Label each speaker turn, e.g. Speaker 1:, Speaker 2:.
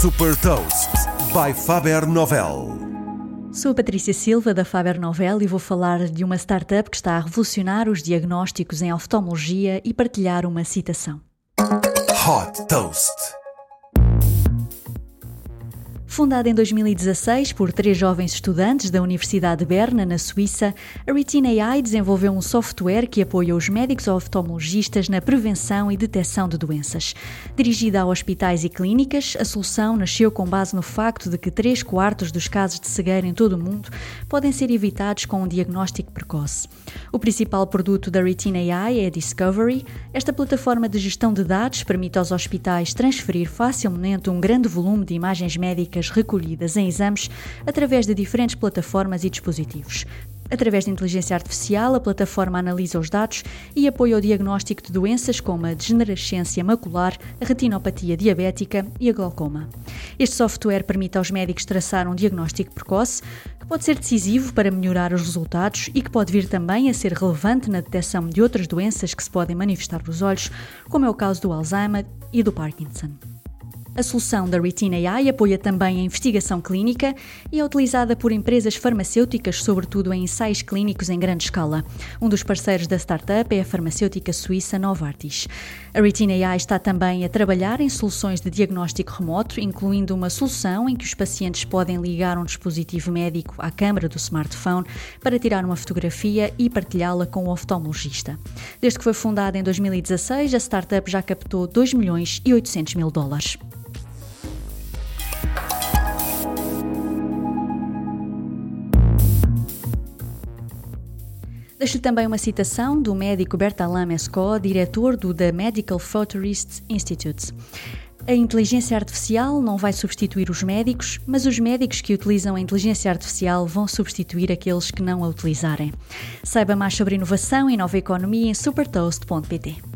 Speaker 1: Super Toast by Faber Novel.
Speaker 2: Sou a Patrícia Silva da Faber Novel e vou falar de uma startup que está a revolucionar os diagnósticos em oftalmologia e partilhar uma citação.
Speaker 1: Hot Toast.
Speaker 2: Fundada em 2016 por três jovens estudantes da Universidade de Berna, na Suíça, a Retina AI desenvolveu um software que apoia os médicos oftalmologistas na prevenção e detecção de doenças. Dirigida a hospitais e clínicas, a solução nasceu com base no facto de que 3 quartos dos casos de cegueira em todo o mundo podem ser evitados com um diagnóstico precoce. O principal produto da Retina AI é a Discovery. Esta plataforma de gestão de dados permite aos hospitais transferir facilmente um grande volume de imagens médicas recolhidas em exames através de diferentes plataformas e dispositivos. Através de inteligência artificial, a plataforma analisa os dados e apoia o diagnóstico de doenças como a degenerescência macular, a retinopatia diabética e a glaucoma. Este software permite aos médicos traçar um diagnóstico precoce, que pode ser decisivo para melhorar os resultados e que pode vir também a ser relevante na detecção de outras doenças que se podem manifestar nos olhos, como é o caso do Alzheimer e do Parkinson. A solução da Retina AI apoia também a investigação clínica e é utilizada por empresas farmacêuticas, sobretudo em ensaios clínicos em grande escala. Um dos parceiros da startup é a farmacêutica suíça Novartis. A Retina AI está também a trabalhar em soluções de diagnóstico remoto, incluindo uma solução em que os pacientes podem ligar um dispositivo médico à câmara do smartphone para tirar uma fotografia e partilhá-la com o oftalmologista. Desde que foi fundada em 2016, a startup já captou 2 milhões e 800 mil dólares. Deixo-lhe também uma citação do médico Bertalan Mescot, diretor do The Medical Futurists Institute. A inteligência artificial não vai substituir os médicos, mas os médicos que utilizam a inteligência artificial vão substituir aqueles que não a utilizarem. Saiba mais sobre inovação e nova economia em supertoast.pt.